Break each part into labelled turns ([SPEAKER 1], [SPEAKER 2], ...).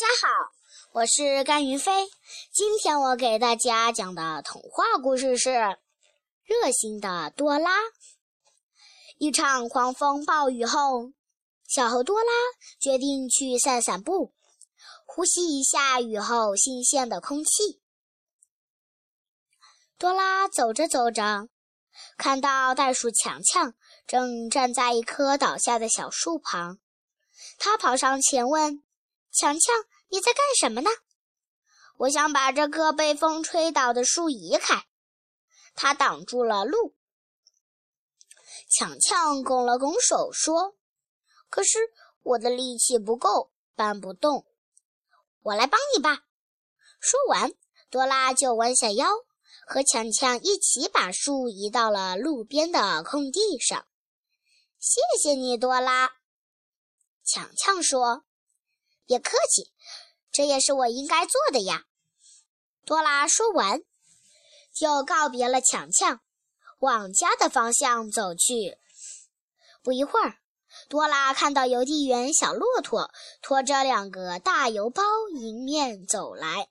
[SPEAKER 1] 大家好，我是甘云飞。今天我给大家讲的童话故事是《热心的多拉》。一场狂风暴雨后，小猴多拉决定去散散步，呼吸一下雨后新鲜的空气。多拉走着走着，看到袋鼠强强正站在一棵倒下的小树旁，他跑上前问。强强，你在干什么呢？我想把这棵被风吹倒的树移开，它挡住了路。强强拱了拱手说：“可是我的力气不够，搬不动。我来帮你吧。”说完，多拉就弯下腰，和强强一起把树移到了路边的空地上。谢谢你，多拉。强强说。别客气，这也是我应该做的呀。多拉说完，就告别了强强，往家的方向走去。不一会儿，多拉看到邮递员小骆驼拖着两个大邮包迎面走来。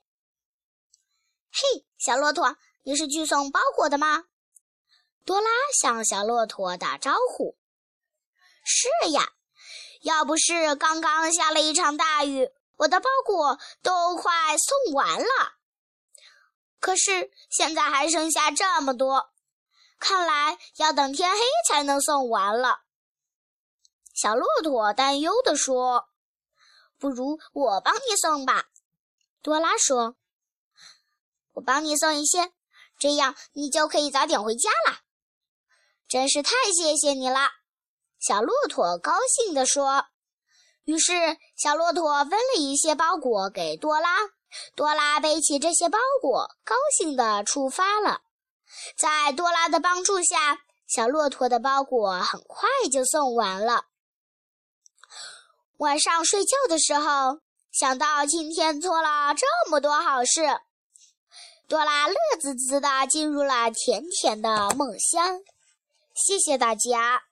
[SPEAKER 1] 嘿，小骆驼，你是去送包裹的吗？多拉向小骆驼打招呼。是呀。要不是刚刚下了一场大雨，我的包裹都快送完了。可是现在还剩下这么多，看来要等天黑才能送完了。小骆驼担忧地说：“不如我帮你送吧。”多拉说：“我帮你送一些，这样你就可以早点回家了。”真是太谢谢你了。小骆驼高兴地说：“于是，小骆驼分了一些包裹给多拉。多拉背起这些包裹，高兴地出发了。在多拉的帮助下，小骆驼的包裹很快就送完了。晚上睡觉的时候，想到今天做了这么多好事，多拉乐滋滋地进入了甜甜的梦乡。谢谢大家。”